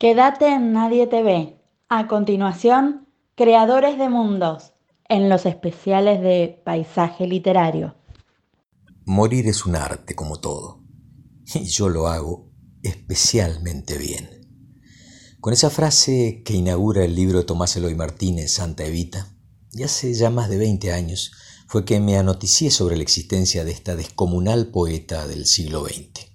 Quédate en Nadie te ve. A continuación, Creadores de Mundos, en los especiales de Paisaje Literario. Morir es un arte como todo, y yo lo hago especialmente bien. Con esa frase que inaugura el libro de Tomás Eloy Martínez, Santa Evita, y hace ya más de 20 años fue que me anoticié sobre la existencia de esta descomunal poeta del siglo XX.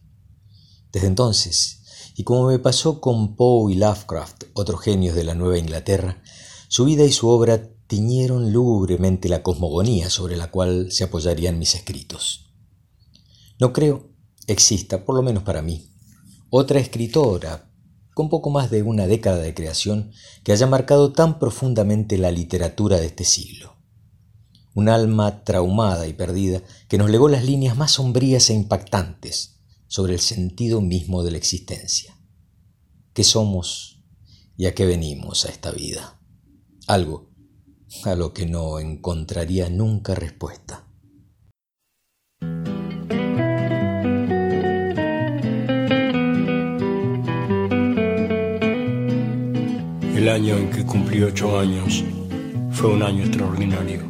Desde entonces, y como me pasó con Poe y Lovecraft, otros genios de la Nueva Inglaterra, su vida y su obra tiñeron lúgubremente la cosmogonía sobre la cual se apoyarían mis escritos. No creo exista, por lo menos para mí, otra escritora con poco más de una década de creación que haya marcado tan profundamente la literatura de este siglo. Un alma traumada y perdida que nos legó las líneas más sombrías e impactantes sobre el sentido mismo de la existencia. ¿Qué somos y a qué venimos a esta vida? Algo a lo que no encontraría nunca respuesta. El año en que cumplí ocho años fue un año extraordinario.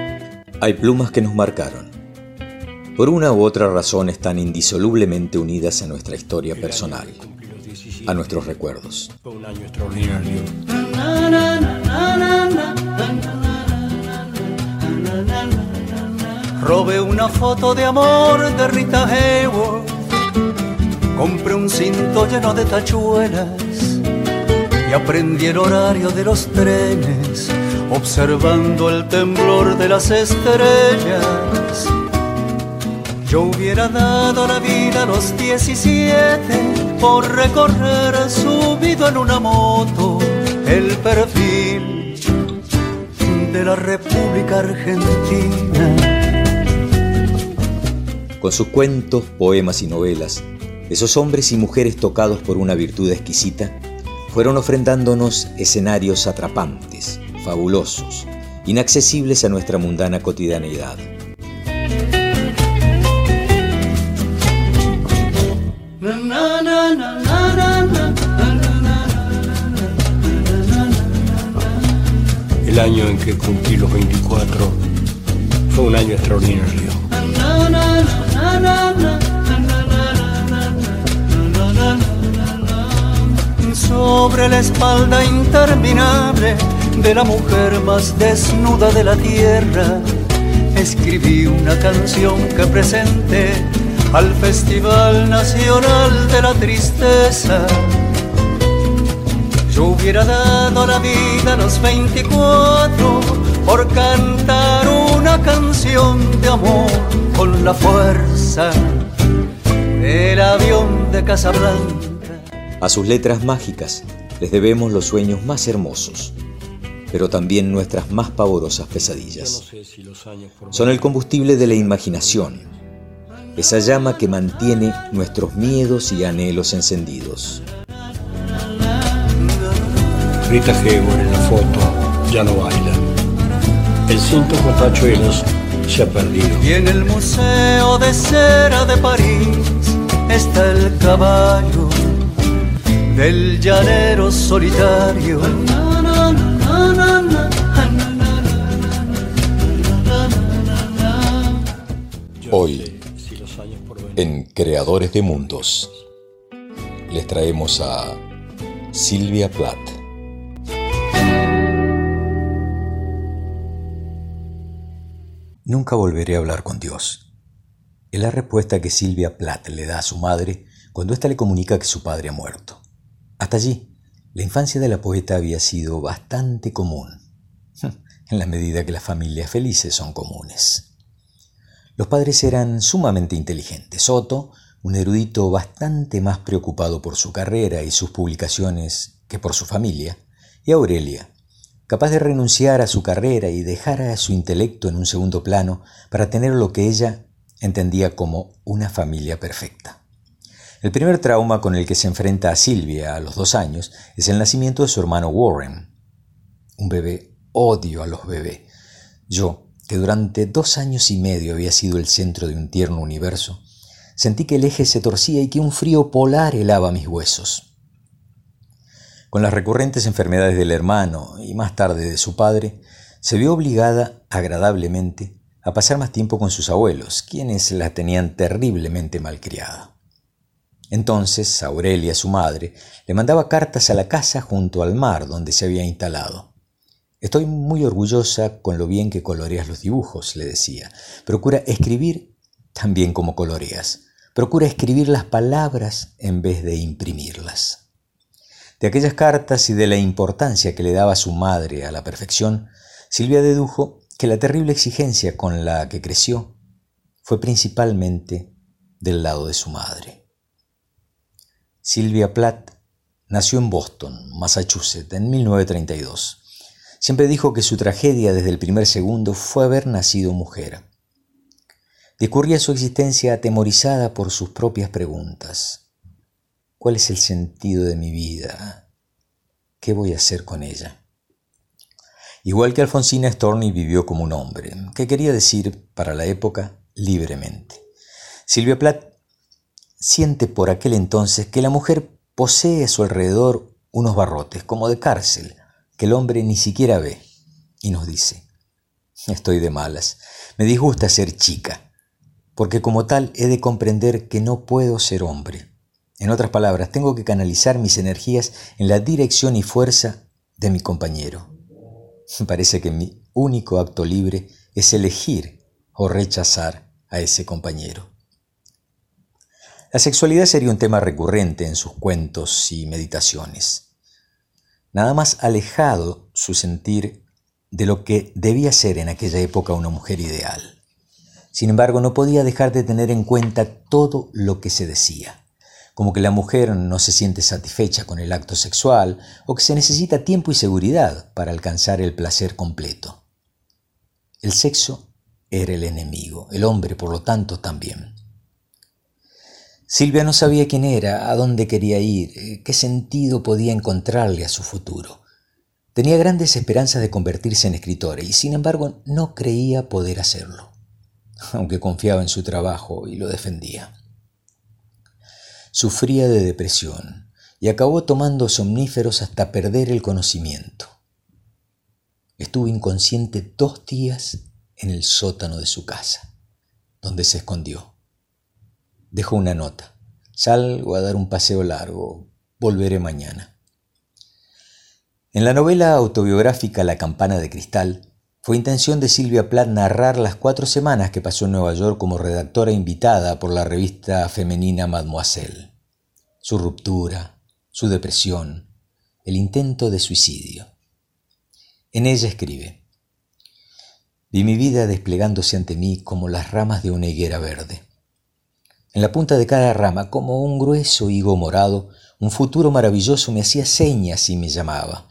hay plumas que nos marcaron. Por una u otra razón están indisolublemente unidas a nuestra historia personal, a nuestros recuerdos. Robé una foto de amor de Rita Hayworth. Compré un cinto lleno de tachuelas y aprendí el horario de los trenes observando el temblor de las estrellas. Yo hubiera dado la vida a los 17 por recorrer subido en una moto el perfil de la República Argentina. Con sus cuentos, poemas y novelas, esos hombres y mujeres tocados por una virtud exquisita fueron ofrendándonos escenarios atrapantes, fabulosos, inaccesibles a nuestra mundana cotidianeidad. El año en que cumplí los 24 fue un año extraordinario. Sobre la espalda interminable de la mujer más desnuda de la tierra, escribí una canción que presenté al Festival Nacional de la Tristeza. Yo hubiera dado la vida a los 24 por cantar una canción de amor con la fuerza del avión de Casablanca. A sus letras mágicas les debemos los sueños más hermosos, pero también nuestras más pavorosas pesadillas. Son el combustible de la imaginación, esa llama que mantiene nuestros miedos y anhelos encendidos. Rita Hayworth en la foto ya no baila. El cinto con tachuelos se ha perdido. Y en el Museo de Cera de París está el caballo del llanero solitario Hoy, en Creadores de Mundos, les traemos a Silvia Plath. Nunca volveré a hablar con Dios. Es la respuesta que Silvia Plath le da a su madre cuando ésta le comunica que su padre ha muerto. Hasta allí, la infancia de la poeta había sido bastante común, en la medida que las familias felices son comunes. Los padres eran sumamente inteligentes. Otto, un erudito bastante más preocupado por su carrera y sus publicaciones que por su familia, y Aurelia, capaz de renunciar a su carrera y dejar a su intelecto en un segundo plano para tener lo que ella entendía como una familia perfecta. El primer trauma con el que se enfrenta a Silvia a los dos años es el nacimiento de su hermano Warren. Un bebé, odio a los bebés. Yo, que durante dos años y medio había sido el centro de un tierno universo, sentí que el eje se torcía y que un frío polar helaba mis huesos. Con las recurrentes enfermedades del hermano y más tarde de su padre, se vio obligada, agradablemente, a pasar más tiempo con sus abuelos, quienes la tenían terriblemente malcriada. Entonces Aurelia, su madre, le mandaba cartas a la casa junto al mar donde se había instalado. Estoy muy orgullosa con lo bien que coloreas los dibujos, le decía. Procura escribir tan bien como coloreas. Procura escribir las palabras en vez de imprimirlas. De aquellas cartas y de la importancia que le daba su madre a la perfección, Silvia dedujo que la terrible exigencia con la que creció fue principalmente del lado de su madre. Silvia Platt nació en Boston, Massachusetts, en 1932. Siempre dijo que su tragedia desde el primer segundo fue haber nacido mujer. Discurría su existencia atemorizada por sus propias preguntas. ¿Cuál es el sentido de mi vida? ¿Qué voy a hacer con ella? Igual que Alfonsina Storni vivió como un hombre, que quería decir, para la época, libremente. Silvia Plath siente por aquel entonces que la mujer posee a su alrededor unos barrotes, como de cárcel, que el hombre ni siquiera ve, y nos dice, estoy de malas, me disgusta ser chica, porque como tal he de comprender que no puedo ser hombre. En otras palabras, tengo que canalizar mis energías en la dirección y fuerza de mi compañero. Parece que mi único acto libre es elegir o rechazar a ese compañero. La sexualidad sería un tema recurrente en sus cuentos y meditaciones. Nada más alejado su sentir de lo que debía ser en aquella época una mujer ideal. Sin embargo, no podía dejar de tener en cuenta todo lo que se decía como que la mujer no se siente satisfecha con el acto sexual o que se necesita tiempo y seguridad para alcanzar el placer completo. El sexo era el enemigo, el hombre por lo tanto también. Silvia no sabía quién era, a dónde quería ir, qué sentido podía encontrarle a su futuro. Tenía grandes esperanzas de convertirse en escritora y sin embargo no creía poder hacerlo, aunque confiaba en su trabajo y lo defendía. Sufría de depresión y acabó tomando somníferos hasta perder el conocimiento. Estuvo inconsciente dos días en el sótano de su casa, donde se escondió. Dejó una nota. Salgo a dar un paseo largo. Volveré mañana. En la novela autobiográfica La campana de cristal, fue intención de Silvia Plath narrar las cuatro semanas que pasó en Nueva York como redactora invitada por la revista femenina Mademoiselle. Su ruptura, su depresión, el intento de suicidio. En ella escribe, Vi mi vida desplegándose ante mí como las ramas de una higuera verde. En la punta de cada rama, como un grueso higo morado, un futuro maravilloso me hacía señas y me llamaba.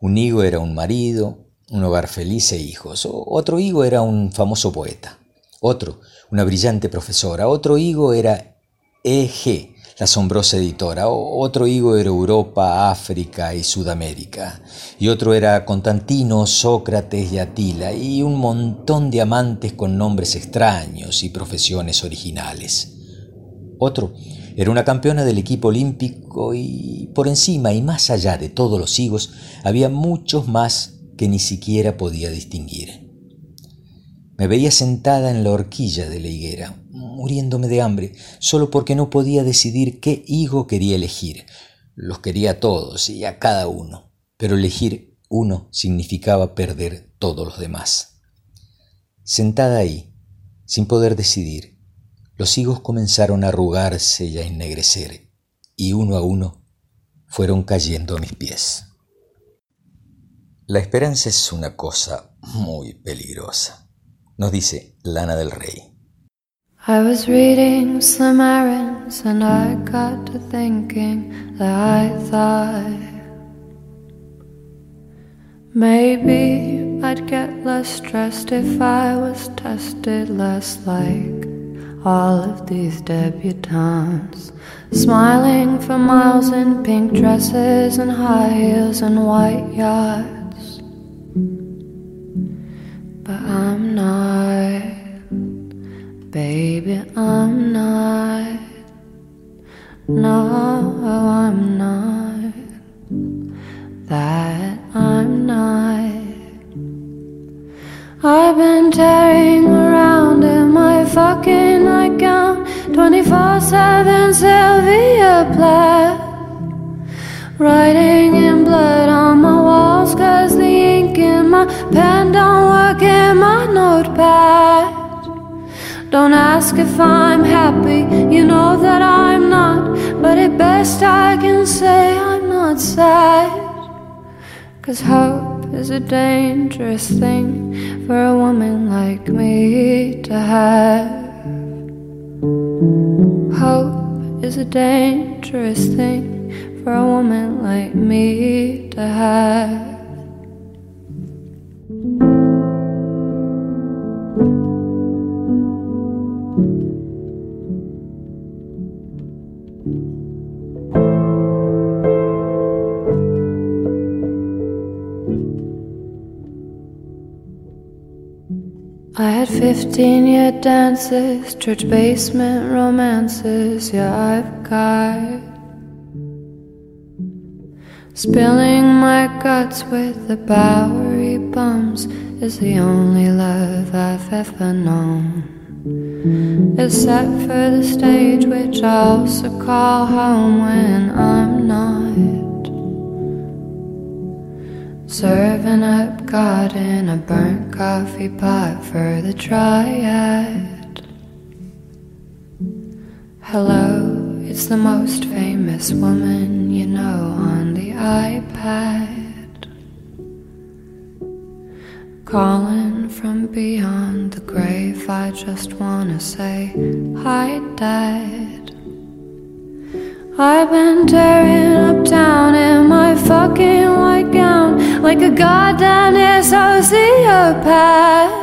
Un higo era un marido, un hogar feliz e hijos. Otro higo era un famoso poeta. Otro, una brillante profesora. Otro higo era E.G., la asombrosa editora. Otro higo era Europa, África y Sudamérica. Y otro era Constantino, Sócrates y Atila. Y un montón de amantes con nombres extraños y profesiones originales. Otro era una campeona del equipo olímpico y por encima y más allá de todos los higos había muchos más que ni siquiera podía distinguir. Me veía sentada en la horquilla de la higuera, muriéndome de hambre, solo porque no podía decidir qué higo quería elegir. Los quería a todos y a cada uno, pero elegir uno significaba perder todos los demás. Sentada ahí, sin poder decidir, los higos comenzaron a arrugarse y a ennegrecer, y uno a uno fueron cayendo a mis pies. La esperanza es una cosa muy peligrosa. Nos dice Lana del Rey. I was reading Slim Aarons and I got to thinking that I thought maybe I'd get less stressed if I was tested less like all of these debutantes. Smiling for miles in pink dresses and high heels and white yachts. But I'm not, baby, I'm not. No, I'm not. That I'm not. I've been tearing around in my fucking nightgown 24 7 Sylvia Plath. Writing in blood on my walls, cause don't work in my notepad. Don't ask if I'm happy, you know that I'm not. But at best, I can say I'm not sad. Cause hope is a dangerous thing for a woman like me to have. Hope is a dangerous thing for a woman like me to have. 15 year dances, church basement romances, yeah, I've got. Spilling my guts with the Bowery bums is the only love I've ever known. Except for the stage, which I also call home when I'm not. Serving up God in a burnt coffee pot for the triad. Hello, it's the most famous woman you know on the iPad. Calling from beyond the grave, I just wanna say hi, Dad. I've been tearing up town in my fucking like a goddamn sociopath.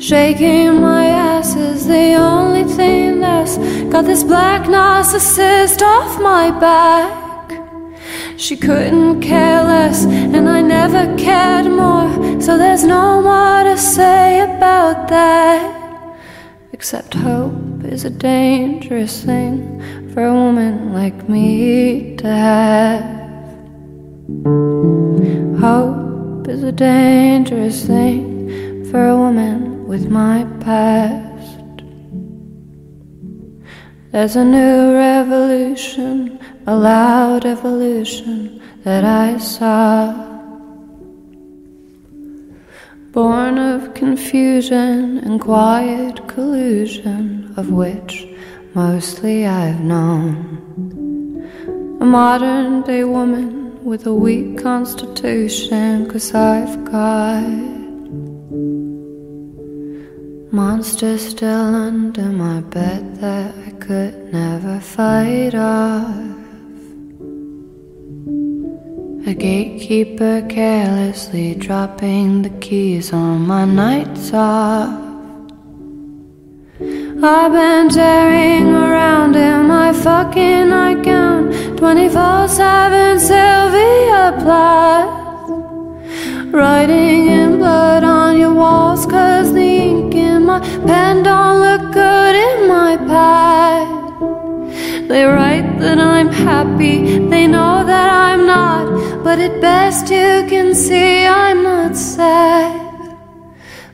Shaking my ass is the only thing that's got this black narcissist off my back. She couldn't care less, and I never cared more, so there's no more to say about that. Except hope is a dangerous thing for a woman like me to have. Hope is a dangerous thing for a woman with my past. There's a new revolution, a loud evolution that I saw. Born of confusion and quiet collusion, of which mostly I've known. A modern day woman with a weak constitution, cause I've got monsters still under my bed that I could never fight off. A gatekeeper carelessly dropping the keys on my nights off. I've been tearing around in my fucking nightgown 24 7 Sylvia Plath. Writing in blood on your walls, cause the ink in my pen don't look good in my pad. They write that I'm happy, they know that I'm not, but at best you can see I'm not sad.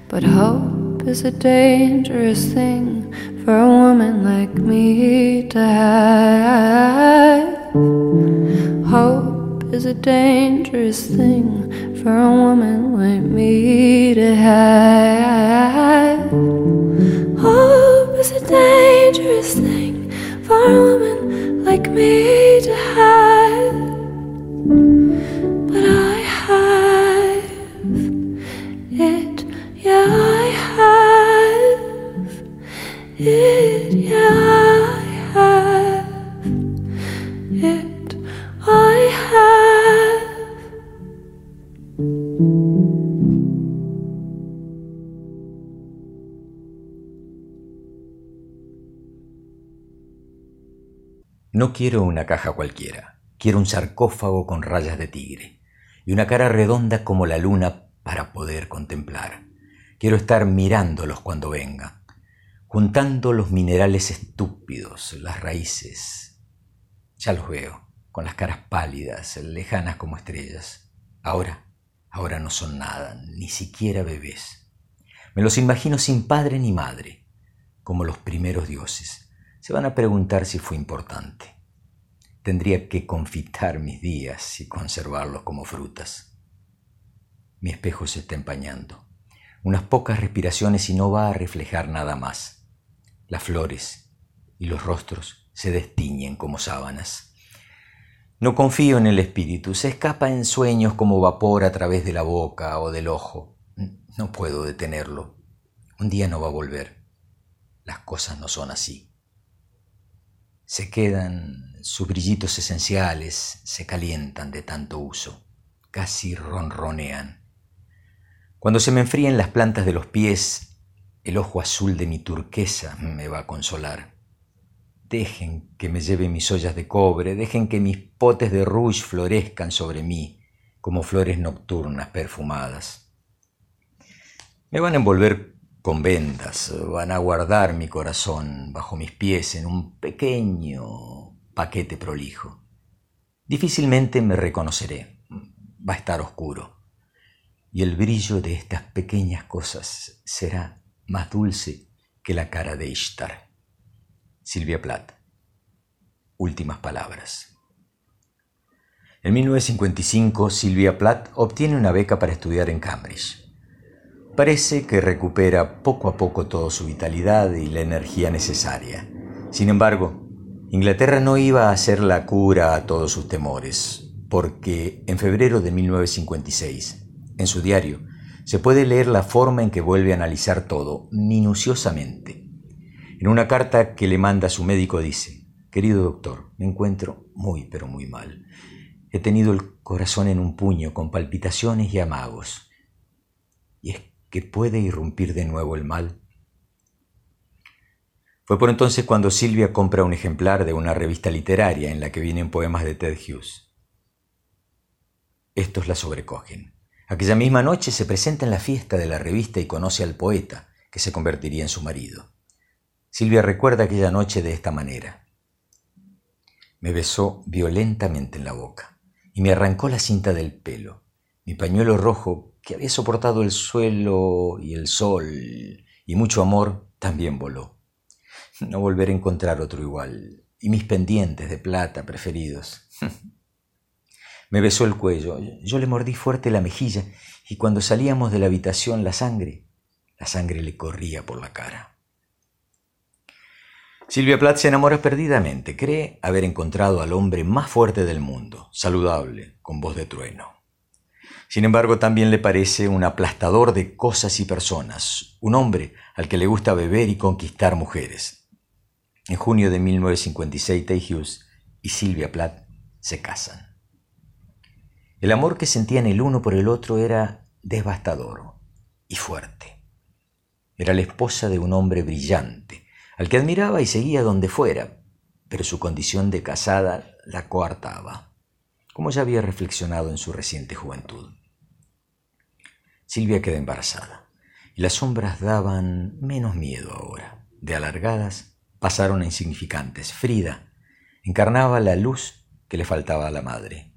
But hope is a dangerous thing for a woman like me to have. Hope is a dangerous thing for a woman like me to have. Hope is a dangerous thing for a woman like me to have. No quiero una caja cualquiera, quiero un sarcófago con rayas de tigre y una cara redonda como la luna para poder contemplar. Quiero estar mirándolos cuando vengan, juntando los minerales estúpidos, las raíces. Ya los veo, con las caras pálidas, lejanas como estrellas. Ahora, ahora no son nada, ni siquiera bebés. Me los imagino sin padre ni madre, como los primeros dioses. Se van a preguntar si fue importante. Tendría que confitar mis días y conservarlos como frutas. Mi espejo se está empañando. Unas pocas respiraciones y no va a reflejar nada más. Las flores y los rostros se destiñen como sábanas. No confío en el espíritu, se escapa en sueños como vapor a través de la boca o del ojo. No puedo detenerlo. Un día no va a volver. Las cosas no son así. Se quedan sus brillitos esenciales, se calientan de tanto uso, casi ronronean. Cuando se me enfríen las plantas de los pies, el ojo azul de mi turquesa me va a consolar. Dejen que me lleve mis ollas de cobre, dejen que mis potes de rouge florezcan sobre mí como flores nocturnas perfumadas. Me van a envolver con vendas, van a guardar mi corazón bajo mis pies en un pequeño paquete prolijo. Difícilmente me reconoceré, va a estar oscuro y el brillo de estas pequeñas cosas será más dulce que la cara de Ishtar. Silvia Plath. Últimas palabras. En 1955, Silvia Plath obtiene una beca para estudiar en Cambridge. Parece que recupera poco a poco toda su vitalidad y la energía necesaria. Sin embargo, Inglaterra no iba a hacer la cura a todos sus temores, porque en febrero de 1956 en su diario se puede leer la forma en que vuelve a analizar todo, minuciosamente. En una carta que le manda a su médico dice, Querido doctor, me encuentro muy pero muy mal. He tenido el corazón en un puño con palpitaciones y amagos. ¿Y es que puede irrumpir de nuevo el mal? Fue por entonces cuando Silvia compra un ejemplar de una revista literaria en la que vienen poemas de Ted Hughes. Estos la sobrecogen. Aquella misma noche se presenta en la fiesta de la revista y conoce al poeta, que se convertiría en su marido. Silvia recuerda aquella noche de esta manera. Me besó violentamente en la boca y me arrancó la cinta del pelo. Mi pañuelo rojo, que había soportado el suelo y el sol y mucho amor, también voló. No volveré a encontrar otro igual. Y mis pendientes de plata preferidos. Me besó el cuello, yo le mordí fuerte la mejilla y cuando salíamos de la habitación la sangre, la sangre le corría por la cara. Silvia Plath se enamora perdidamente, cree haber encontrado al hombre más fuerte del mundo, saludable, con voz de trueno. Sin embargo, también le parece un aplastador de cosas y personas, un hombre al que le gusta beber y conquistar mujeres. En junio de 1956, Tay Hughes y Silvia Plath se casan. El amor que sentían el uno por el otro era devastador y fuerte. Era la esposa de un hombre brillante, al que admiraba y seguía donde fuera, pero su condición de casada la coartaba, como ya había reflexionado en su reciente juventud. Silvia queda embarazada, y las sombras daban menos miedo ahora. De alargadas pasaron a insignificantes. Frida encarnaba la luz que le faltaba a la madre.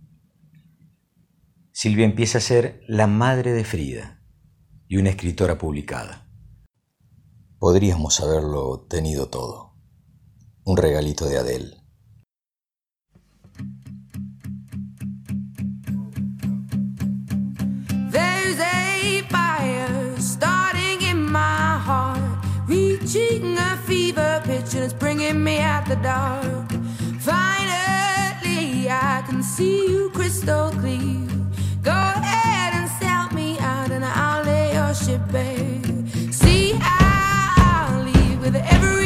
Silvia empieza a ser la madre de Frida y una escritora publicada. Podríamos haberlo tenido todo. Un regalito de Adele. There's a fire starting in my heart, reaching a fever pitch, and it's bringing me out the dark. Finally, I can see you crystal clear. Go ahead and sell me out, and I'll lay your ship bare. See, I'll leave with every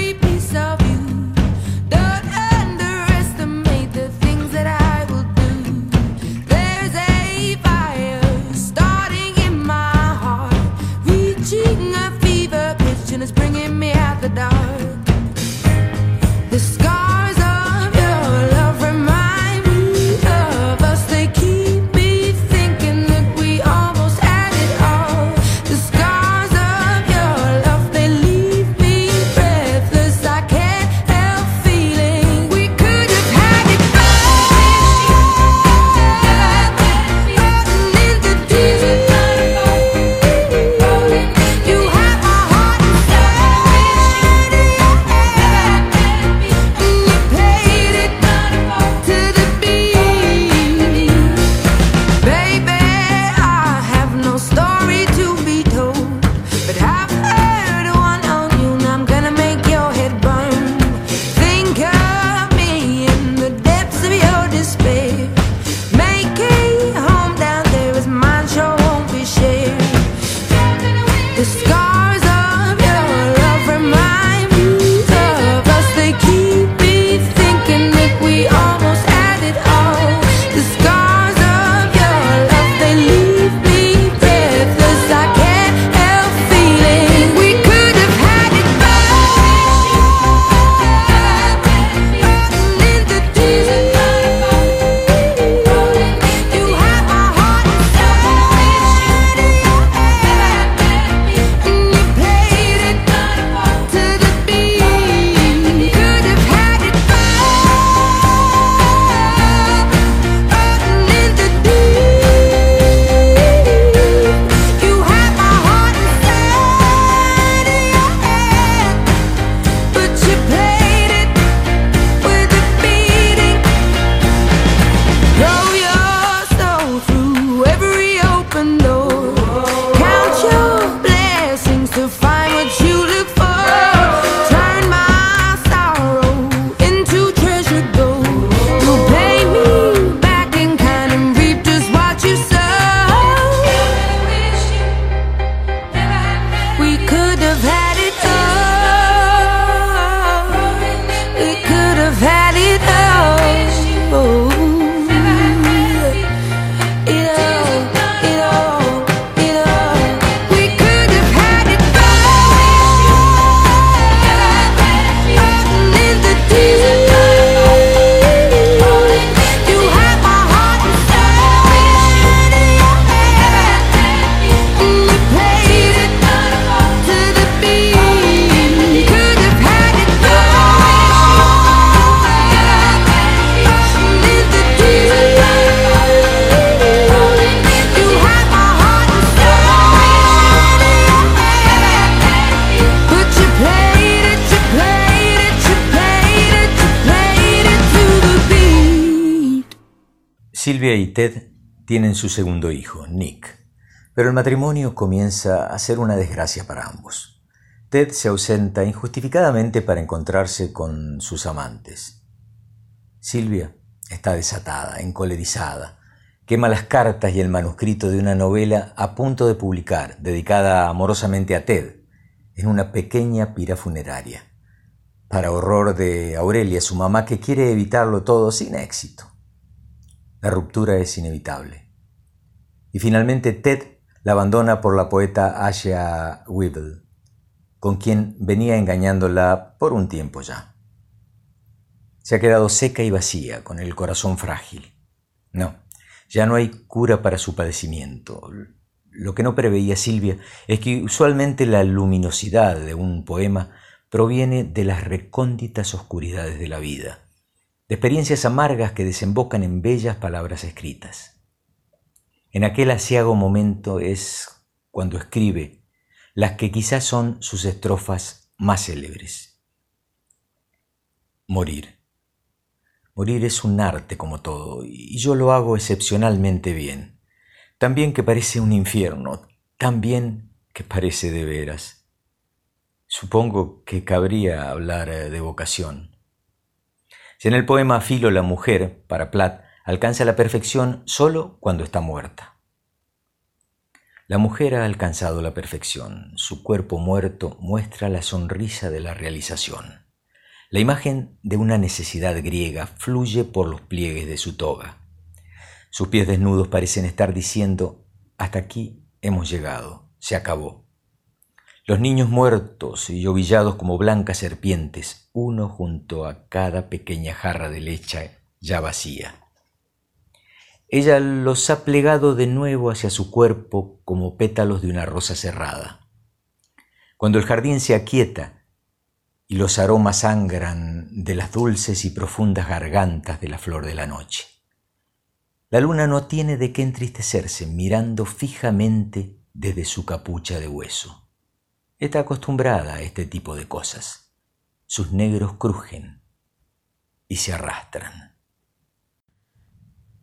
Ted tienen su segundo hijo, Nick, pero el matrimonio comienza a ser una desgracia para ambos. Ted se ausenta injustificadamente para encontrarse con sus amantes. Silvia está desatada, encolerizada, quema las cartas y el manuscrito de una novela a punto de publicar, dedicada amorosamente a Ted, en una pequeña pira funeraria, para horror de Aurelia, su mamá, que quiere evitarlo todo sin éxito. La ruptura es inevitable. Y finalmente Ted la abandona por la poeta Asha Weevil, con quien venía engañándola por un tiempo ya. Se ha quedado seca y vacía, con el corazón frágil. No, ya no hay cura para su padecimiento. Lo que no preveía Silvia es que usualmente la luminosidad de un poema proviene de las recónditas oscuridades de la vida de experiencias amargas que desembocan en bellas palabras escritas. En aquel asiago momento es cuando escribe las que quizás son sus estrofas más célebres. Morir. Morir es un arte como todo, y yo lo hago excepcionalmente bien. Tan bien que parece un infierno, tan bien que parece de veras. Supongo que cabría hablar de vocación. Si en el poema Filo la mujer, para Platt, alcanza la perfección solo cuando está muerta. La mujer ha alcanzado la perfección, su cuerpo muerto muestra la sonrisa de la realización. La imagen de una necesidad griega fluye por los pliegues de su toga. Sus pies desnudos parecen estar diciendo, hasta aquí hemos llegado, se acabó. Los niños muertos y ovillados como blancas serpientes, uno junto a cada pequeña jarra de leche ya vacía. Ella los ha plegado de nuevo hacia su cuerpo como pétalos de una rosa cerrada. Cuando el jardín se aquieta y los aromas sangran de las dulces y profundas gargantas de la flor de la noche. La luna no tiene de qué entristecerse mirando fijamente desde su capucha de hueso. Está acostumbrada a este tipo de cosas. Sus negros crujen y se arrastran.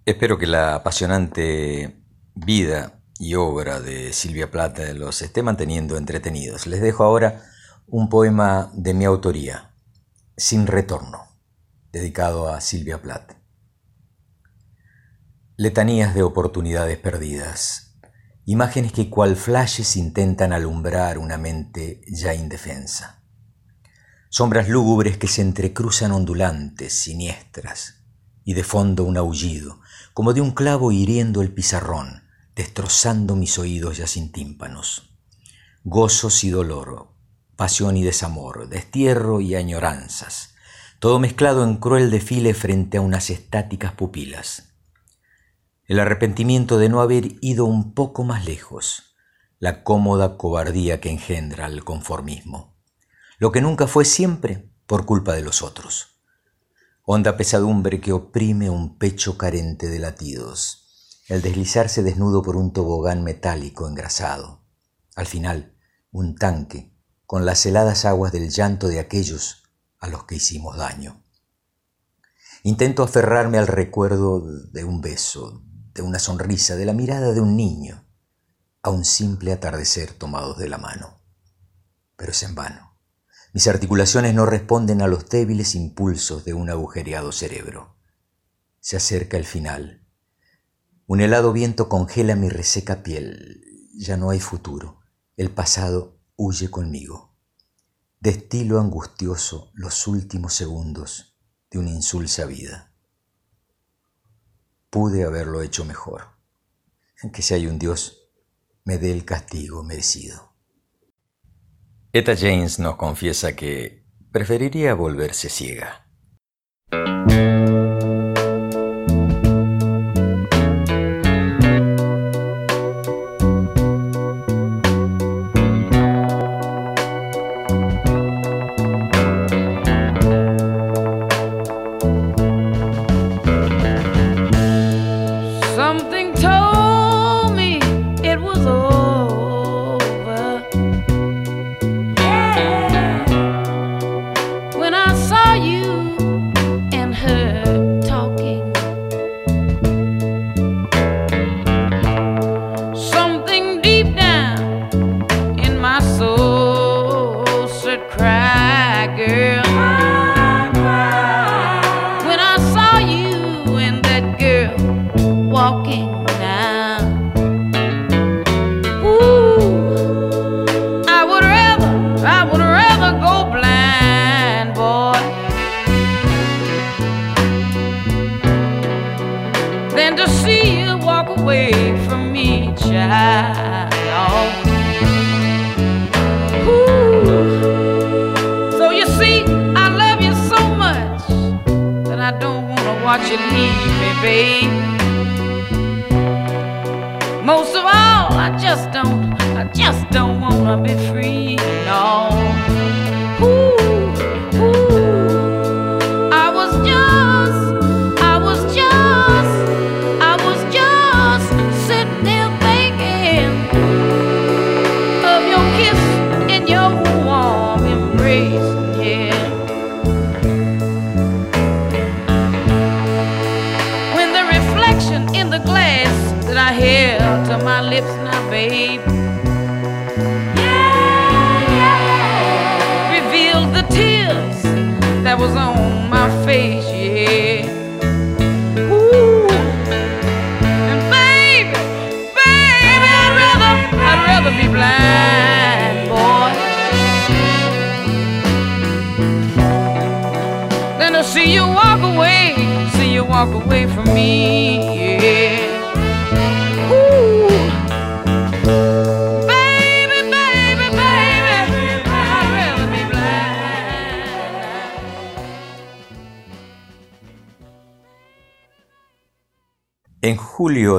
Espero que la apasionante vida y obra de Silvia Plata los esté manteniendo entretenidos. Les dejo ahora un poema de mi autoría, Sin Retorno, dedicado a Silvia Plata. Letanías de oportunidades perdidas imágenes que cual flashes intentan alumbrar una mente ya indefensa. Sombras lúgubres que se entrecruzan ondulantes, siniestras, y de fondo un aullido, como de un clavo hiriendo el pizarrón, destrozando mis oídos ya sin tímpanos. Gozos y dolor, pasión y desamor, destierro y añoranzas, todo mezclado en cruel desfile frente a unas estáticas pupilas el arrepentimiento de no haber ido un poco más lejos, la cómoda cobardía que engendra el conformismo, lo que nunca fue siempre por culpa de los otros, honda pesadumbre que oprime un pecho carente de latidos, el deslizarse desnudo por un tobogán metálico engrasado, al final un tanque con las heladas aguas del llanto de aquellos a los que hicimos daño. Intento aferrarme al recuerdo de un beso, de una sonrisa, de la mirada de un niño, a un simple atardecer tomados de la mano. Pero es en vano. Mis articulaciones no responden a los débiles impulsos de un agujereado cerebro. Se acerca el final. Un helado viento congela mi reseca piel. Ya no hay futuro. El pasado huye conmigo. Destilo angustioso los últimos segundos de una insulsa vida pude haberlo hecho mejor. Que si hay un Dios, me dé el castigo merecido. Eta James nos confiesa que preferiría volverse ciega.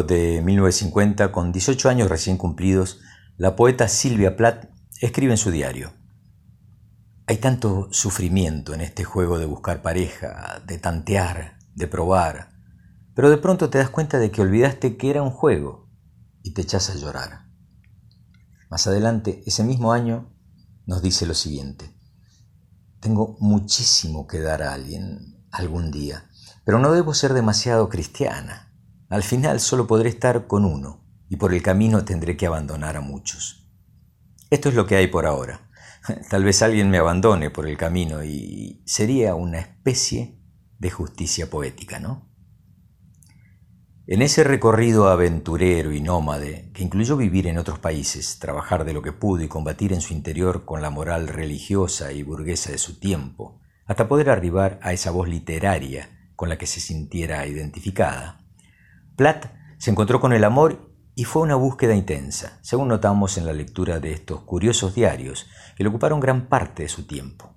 De 1950, con 18 años recién cumplidos, la poeta Silvia Plath escribe en su diario, Hay tanto sufrimiento en este juego de buscar pareja, de tantear, de probar, pero de pronto te das cuenta de que olvidaste que era un juego y te echas a llorar. Más adelante, ese mismo año, nos dice lo siguiente, Tengo muchísimo que dar a alguien algún día, pero no debo ser demasiado cristiana. Al final solo podré estar con uno y por el camino tendré que abandonar a muchos. Esto es lo que hay por ahora. Tal vez alguien me abandone por el camino y sería una especie de justicia poética, ¿no? En ese recorrido aventurero y nómade, que incluyó vivir en otros países, trabajar de lo que pudo y combatir en su interior con la moral religiosa y burguesa de su tiempo, hasta poder arribar a esa voz literaria con la que se sintiera identificada, Platt se encontró con el amor y fue una búsqueda intensa, según notamos en la lectura de estos curiosos diarios que le ocuparon gran parte de su tiempo.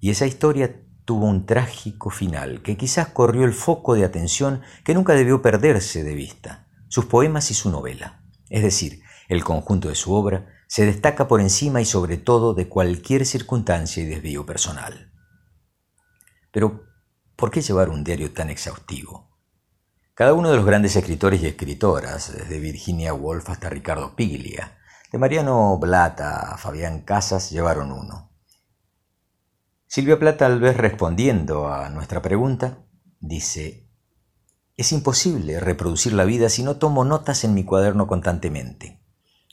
Y esa historia tuvo un trágico final que quizás corrió el foco de atención que nunca debió perderse de vista, sus poemas y su novela. Es decir, el conjunto de su obra se destaca por encima y sobre todo de cualquier circunstancia y desvío personal. Pero, ¿por qué llevar un diario tan exhaustivo? Cada uno de los grandes escritores y escritoras, desde Virginia Woolf hasta Ricardo Piglia, de Mariano Blata a Fabián Casas, llevaron uno. Silvia Plata, tal vez respondiendo a nuestra pregunta, dice, es imposible reproducir la vida si no tomo notas en mi cuaderno constantemente.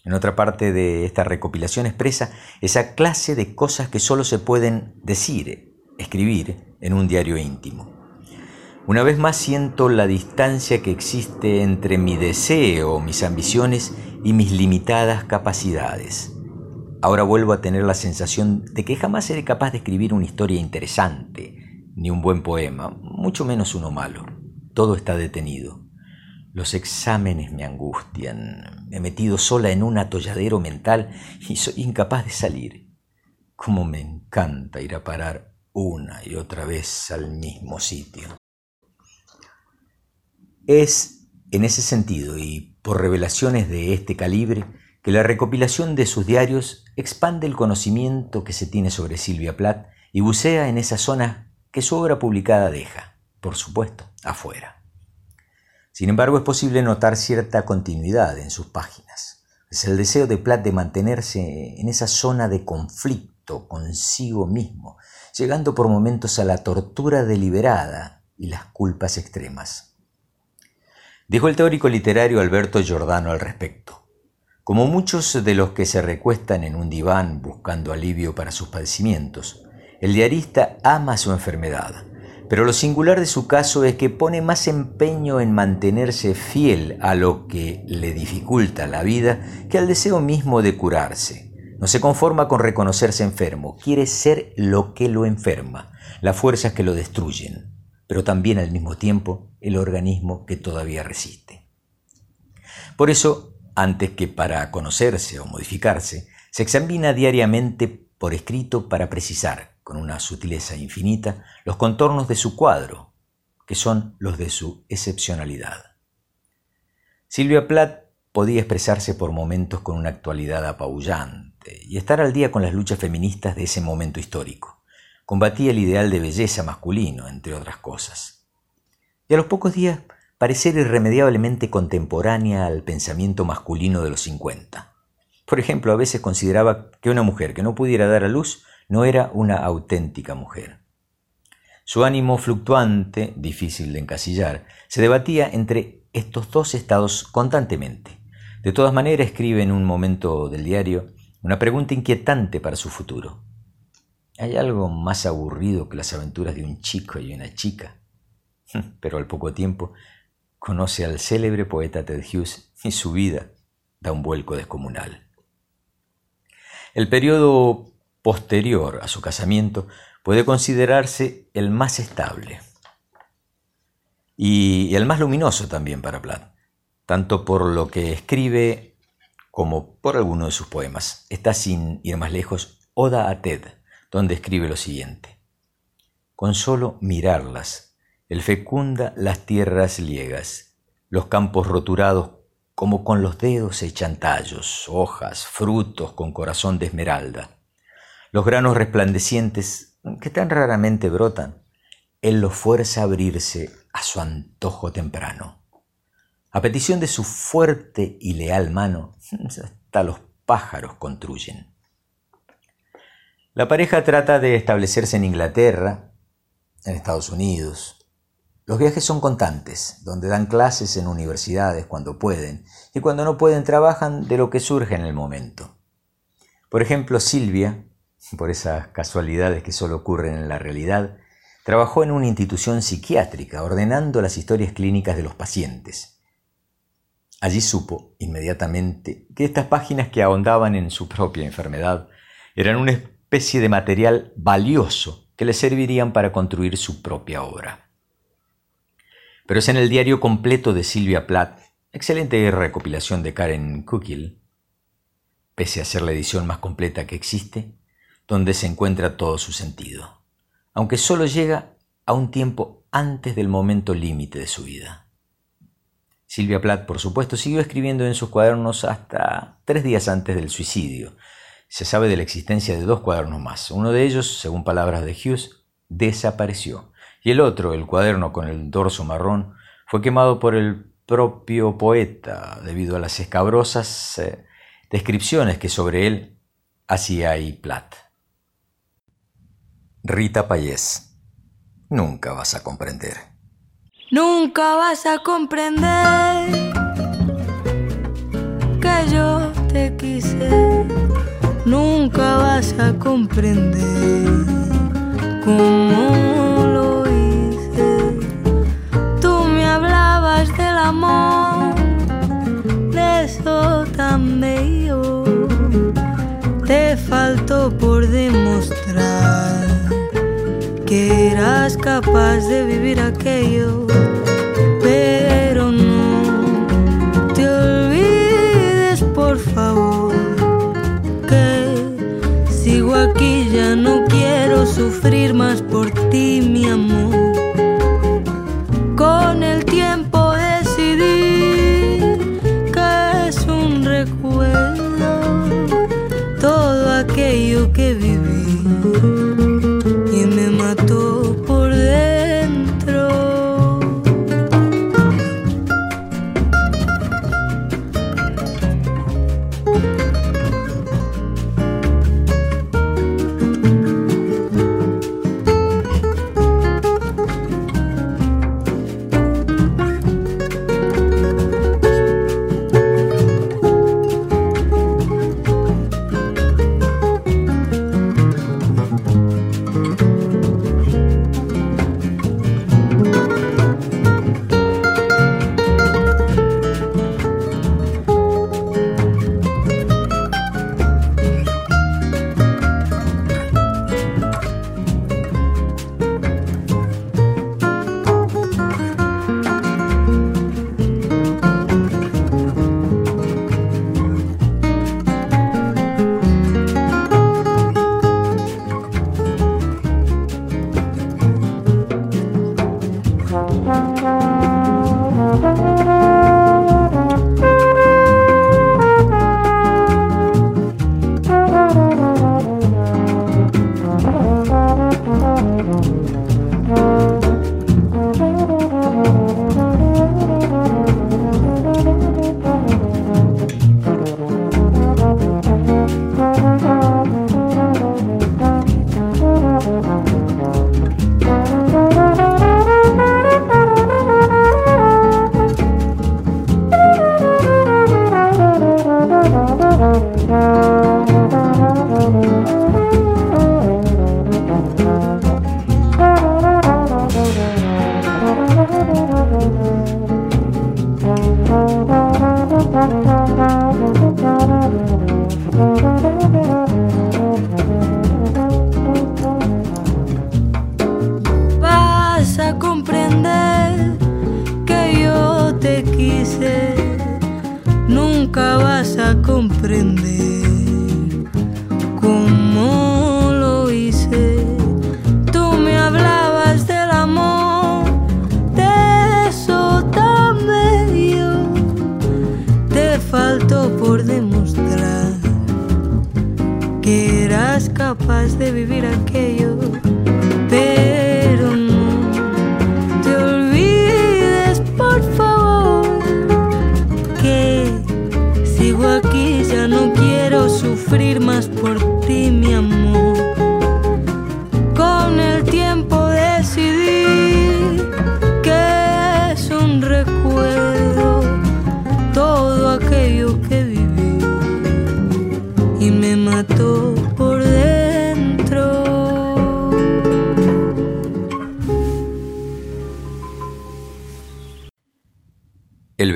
En otra parte de esta recopilación expresa esa clase de cosas que solo se pueden decir, escribir en un diario íntimo. Una vez más siento la distancia que existe entre mi deseo, mis ambiciones y mis limitadas capacidades. Ahora vuelvo a tener la sensación de que jamás seré capaz de escribir una historia interesante, ni un buen poema, mucho menos uno malo. Todo está detenido. Los exámenes me angustian. Me he metido sola en un atolladero mental y soy incapaz de salir. Cómo me encanta ir a parar una y otra vez al mismo sitio. Es en ese sentido y por revelaciones de este calibre que la recopilación de sus diarios expande el conocimiento que se tiene sobre Silvia Plath y bucea en esa zona que su obra publicada deja, por supuesto, afuera. Sin embargo, es posible notar cierta continuidad en sus páginas. Es el deseo de Plath de mantenerse en esa zona de conflicto consigo mismo, llegando por momentos a la tortura deliberada y las culpas extremas. Dijo el teórico literario Alberto Giordano al respecto. Como muchos de los que se recuestan en un diván buscando alivio para sus padecimientos, el diarista ama su enfermedad, pero lo singular de su caso es que pone más empeño en mantenerse fiel a lo que le dificulta la vida que al deseo mismo de curarse. No se conforma con reconocerse enfermo, quiere ser lo que lo enferma, las fuerzas que lo destruyen pero también al mismo tiempo el organismo que todavía resiste. Por eso, antes que para conocerse o modificarse, se examina diariamente por escrito para precisar, con una sutileza infinita, los contornos de su cuadro, que son los de su excepcionalidad. Silvia Plath podía expresarse por momentos con una actualidad apabullante y estar al día con las luchas feministas de ese momento histórico. Combatía el ideal de belleza masculino, entre otras cosas. Y a los pocos días parecer irremediablemente contemporánea al pensamiento masculino de los 50. Por ejemplo, a veces consideraba que una mujer que no pudiera dar a luz no era una auténtica mujer. Su ánimo fluctuante, difícil de encasillar, se debatía entre estos dos estados constantemente. De todas maneras, escribe en un momento del diario una pregunta inquietante para su futuro. ¿Hay algo más aburrido que las aventuras de un chico y una chica? Pero al poco tiempo conoce al célebre poeta Ted Hughes y su vida da un vuelco descomunal. El periodo posterior a su casamiento puede considerarse el más estable y el más luminoso también para Platt tanto por lo que escribe como por alguno de sus poemas. Está sin ir más lejos Oda a Ted, donde escribe lo siguiente. Con solo mirarlas, él fecunda las tierras liegas, los campos roturados como con los dedos echan tallos, hojas, frutos con corazón de esmeralda. Los granos resplandecientes, que tan raramente brotan, él los fuerza a abrirse a su antojo temprano. A petición de su fuerte y leal mano, hasta los pájaros construyen. La pareja trata de establecerse en Inglaterra, en Estados Unidos. Los viajes son constantes, donde dan clases en universidades cuando pueden, y cuando no pueden trabajan de lo que surge en el momento. Por ejemplo, Silvia, por esas casualidades que solo ocurren en la realidad, trabajó en una institución psiquiátrica ordenando las historias clínicas de los pacientes. Allí supo inmediatamente que estas páginas que ahondaban en su propia enfermedad eran una especie de material valioso que le servirían para construir su propia obra. Pero es en el diario completo de Silvia Plath, excelente recopilación de Karen Kukil, pese a ser la edición más completa que existe, donde se encuentra todo su sentido, aunque solo llega a un tiempo antes del momento límite de su vida. Silvia Plath, por supuesto, siguió escribiendo en sus cuadernos hasta tres días antes del suicidio. Se sabe de la existencia de dos cuadernos más. Uno de ellos, según palabras de Hughes, desapareció. Y el otro, el cuaderno con el dorso marrón, fue quemado por el propio poeta debido a las escabrosas eh, descripciones que sobre él hacía ahí Platt. Rita Payés, nunca vas a comprender. Nunca vas a comprender que yo te quise. Nunca vas a comprender cómo lo hice. Tú me hablabas del amor, de eso tan bello. Te faltó por demostrar que eras capaz de vivir aquello, sufrir más por ti, mi amor. de vivir aquí.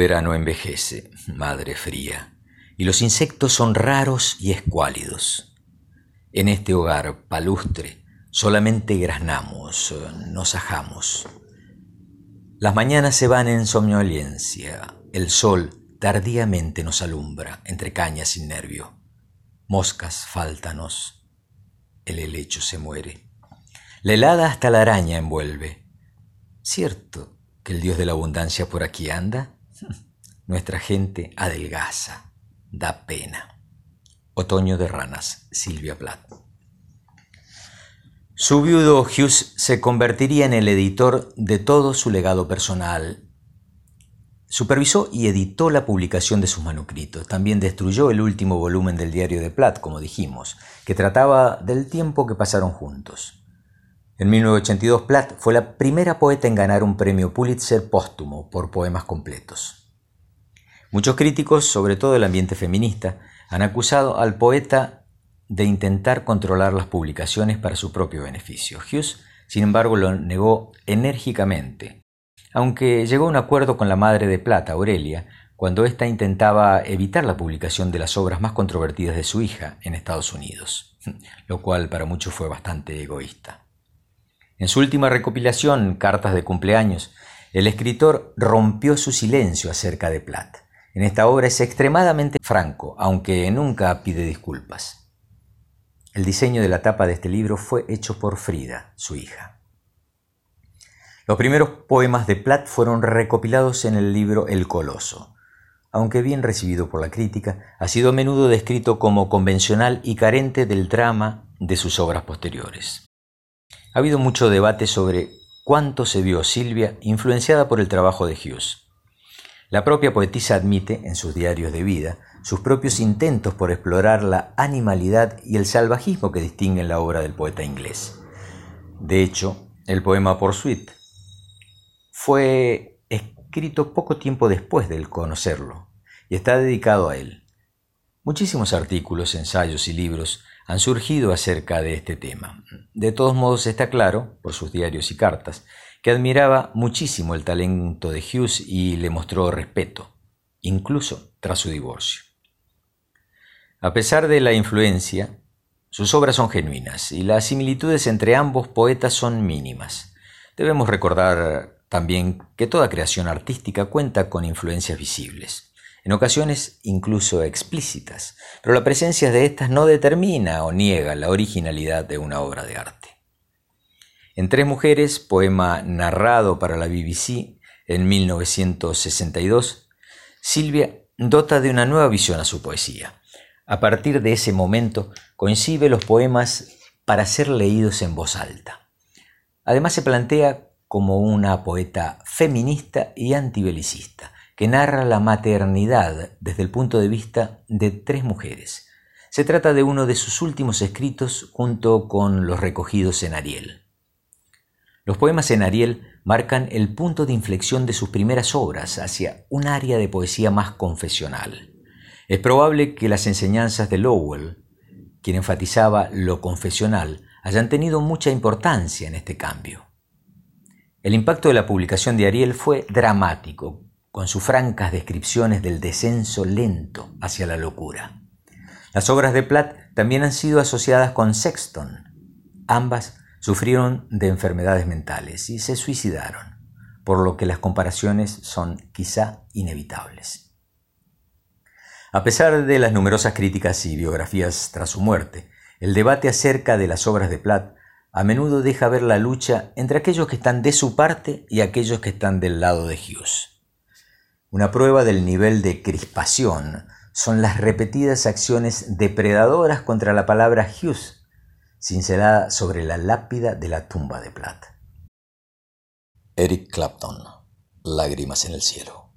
Verano envejece, madre fría, y los insectos son raros y escuálidos. En este hogar palustre solamente graznamos, nos ajamos. Las mañanas se van en somnolencia, el sol tardíamente nos alumbra entre cañas sin nervio. Moscas fáltanos, el helecho se muere. La helada hasta la araña envuelve. ¿Cierto que el dios de la abundancia por aquí anda? Nuestra gente adelgaza, da pena. Otoño de ranas, Silvia Plath. Su viudo Hughes se convertiría en el editor de todo su legado personal. Supervisó y editó la publicación de sus manuscritos. También destruyó el último volumen del diario de Platt, como dijimos, que trataba del tiempo que pasaron juntos. En 1982, Platt fue la primera poeta en ganar un premio Pulitzer póstumo por poemas completos. Muchos críticos, sobre todo el ambiente feminista, han acusado al poeta de intentar controlar las publicaciones para su propio beneficio. Hughes, sin embargo, lo negó enérgicamente, aunque llegó a un acuerdo con la madre de Plata, Aurelia, cuando ésta intentaba evitar la publicación de las obras más controvertidas de su hija en Estados Unidos, lo cual para muchos fue bastante egoísta. En su última recopilación, Cartas de cumpleaños, el escritor rompió su silencio acerca de Platt en esta obra es extremadamente franco, aunque nunca pide disculpas. El diseño de la tapa de este libro fue hecho por Frida, su hija. Los primeros poemas de Platt fueron recopilados en el libro El Coloso. Aunque bien recibido por la crítica, ha sido a menudo descrito como convencional y carente del drama de sus obras posteriores. Ha habido mucho debate sobre cuánto se vio Silvia influenciada por el trabajo de Hughes. La propia poetisa admite, en sus diarios de vida, sus propios intentos por explorar la animalidad y el salvajismo que distinguen la obra del poeta inglés. De hecho, el poema Pursuit fue escrito poco tiempo después del conocerlo y está dedicado a él. Muchísimos artículos, ensayos y libros han surgido acerca de este tema. De todos modos está claro, por sus diarios y cartas, que admiraba muchísimo el talento de Hughes y le mostró respeto, incluso tras su divorcio. A pesar de la influencia, sus obras son genuinas y las similitudes entre ambos poetas son mínimas. Debemos recordar también que toda creación artística cuenta con influencias visibles, en ocasiones incluso explícitas, pero la presencia de estas no determina o niega la originalidad de una obra de arte. En Tres Mujeres, poema narrado para la BBC en 1962, Silvia dota de una nueva visión a su poesía. A partir de ese momento coincide los poemas para ser leídos en voz alta. Además se plantea como una poeta feminista y antibelicista, que narra la maternidad desde el punto de vista de tres mujeres. Se trata de uno de sus últimos escritos junto con los recogidos en Ariel. Los poemas en Ariel marcan el punto de inflexión de sus primeras obras hacia un área de poesía más confesional. Es probable que las enseñanzas de Lowell, quien enfatizaba lo confesional, hayan tenido mucha importancia en este cambio. El impacto de la publicación de Ariel fue dramático, con sus francas descripciones del descenso lento hacia la locura. Las obras de Platt también han sido asociadas con Sexton. Ambas sufrieron de enfermedades mentales y se suicidaron, por lo que las comparaciones son quizá inevitables. A pesar de las numerosas críticas y biografías tras su muerte, el debate acerca de las obras de Platt a menudo deja ver la lucha entre aquellos que están de su parte y aquellos que están del lado de Hughes. Una prueba del nivel de crispación son las repetidas acciones depredadoras contra la palabra Hughes cincelada sobre la lápida de la tumba de plata. Eric Clapton, Lágrimas en el cielo.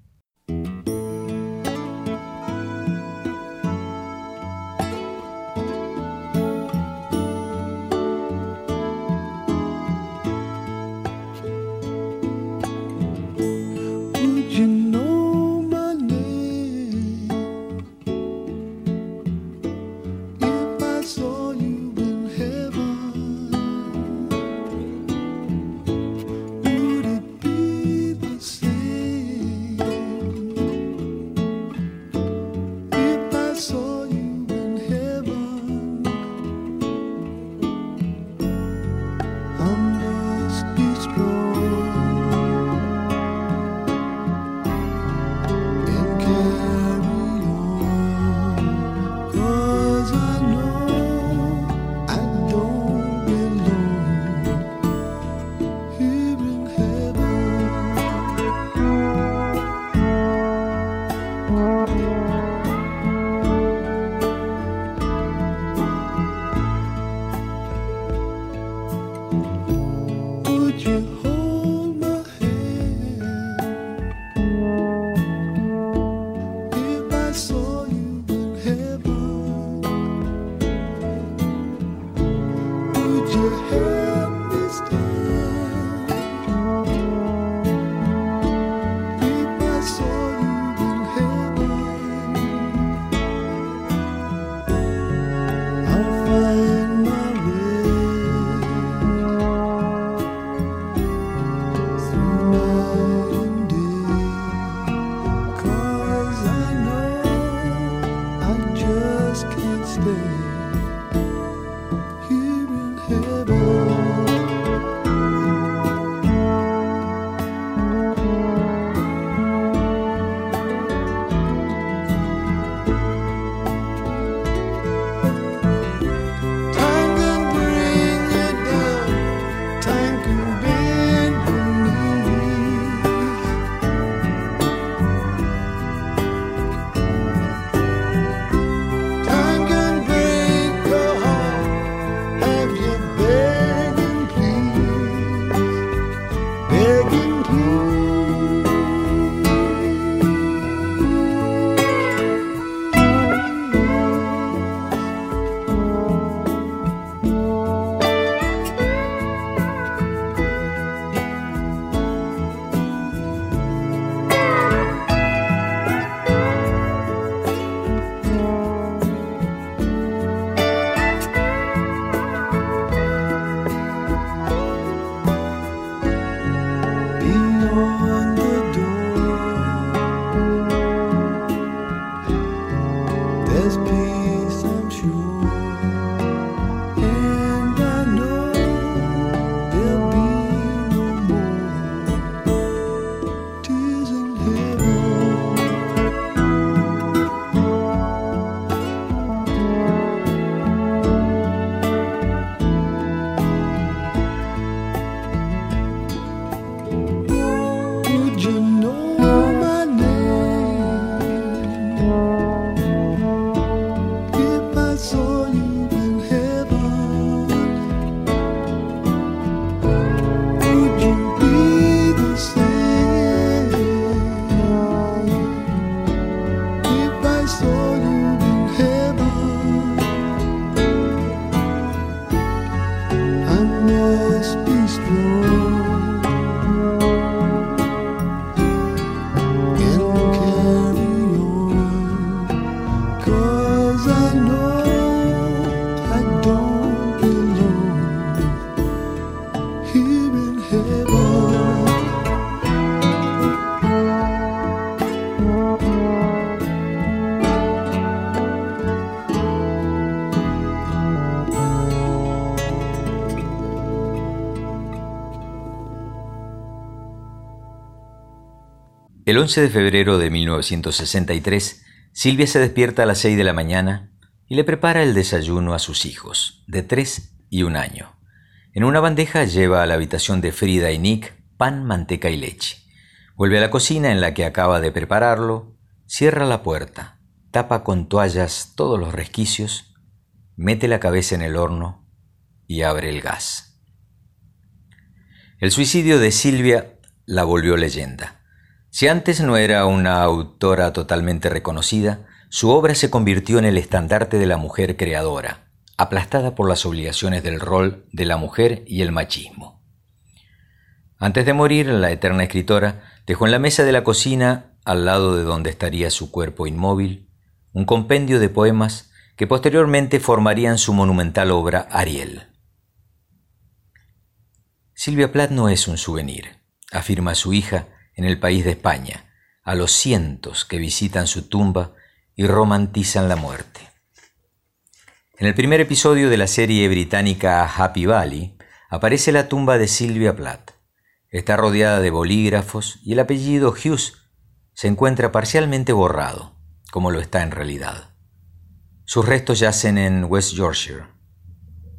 11 de febrero de 1963, Silvia se despierta a las 6 de la mañana y le prepara el desayuno a sus hijos, de 3 y un año. En una bandeja lleva a la habitación de Frida y Nick pan, manteca y leche. Vuelve a la cocina en la que acaba de prepararlo, cierra la puerta, tapa con toallas todos los resquicios, mete la cabeza en el horno y abre el gas. El suicidio de Silvia la volvió leyenda. Si antes no era una autora totalmente reconocida, su obra se convirtió en el estandarte de la mujer creadora, aplastada por las obligaciones del rol de la mujer y el machismo. Antes de morir, la eterna escritora dejó en la mesa de la cocina, al lado de donde estaría su cuerpo inmóvil, un compendio de poemas que posteriormente formarían su monumental obra Ariel. Silvia Plath no es un souvenir, afirma su hija, en el país de España, a los cientos que visitan su tumba y romantizan la muerte. En el primer episodio de la serie británica Happy Valley aparece la tumba de Sylvia Plath. Está rodeada de bolígrafos y el apellido Hughes se encuentra parcialmente borrado, como lo está en realidad. Sus restos yacen en West Yorkshire,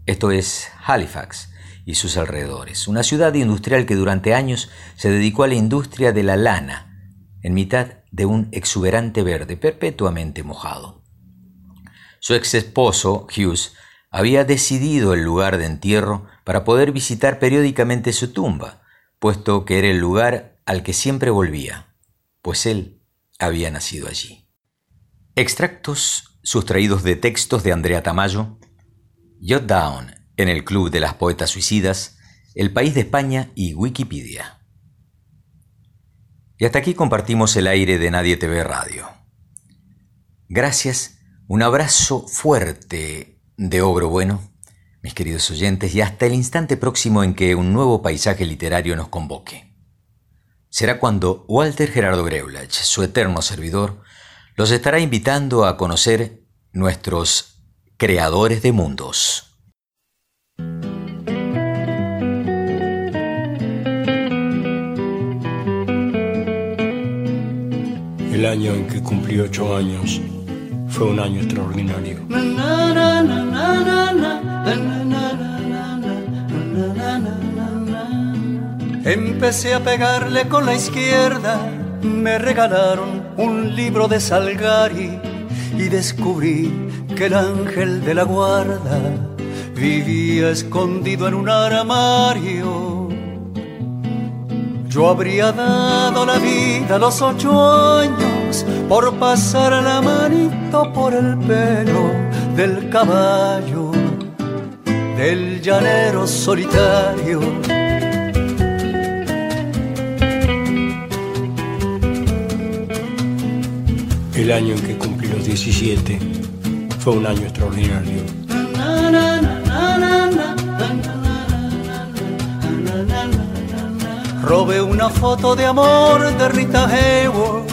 esto es Halifax, y sus alrededores, una ciudad industrial que durante años se dedicó a la industria de la lana, en mitad de un exuberante verde perpetuamente mojado. Su ex esposo, Hughes, había decidido el lugar de entierro para poder visitar periódicamente su tumba, puesto que era el lugar al que siempre volvía, pues él había nacido allí. Extractos sustraídos de textos de Andrea Tamayo, Jot Down en el Club de las Poetas Suicidas, El País de España y Wikipedia. Y hasta aquí compartimos el aire de Nadie TV Radio. Gracias, un abrazo fuerte de Ogro Bueno, mis queridos oyentes, y hasta el instante próximo en que un nuevo paisaje literario nos convoque. Será cuando Walter Gerardo Greulach, su eterno servidor, los estará invitando a conocer nuestros creadores de mundos. El año en que cumplí ocho años fue un año extraordinario. Empecé a pegarle con la izquierda, me regalaron un libro de Salgari y descubrí que el ángel de la guarda vivía escondido en un armario yo habría dado la vida a los ocho años por pasar la manito por el pelo del caballo, del llanero solitario. El año en que cumplí los 17 fue un año extraordinario. Robé una foto de amor de Rita Hayworth.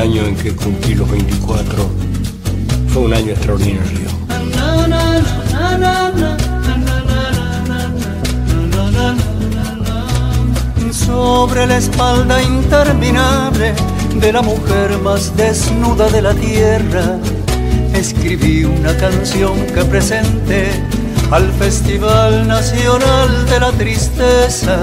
año en que cumplí los 24 fue un año extraordinario. Sobre la espalda interminable de la mujer más desnuda de la tierra, escribí una canción que presenté al Festival Nacional de la Tristeza.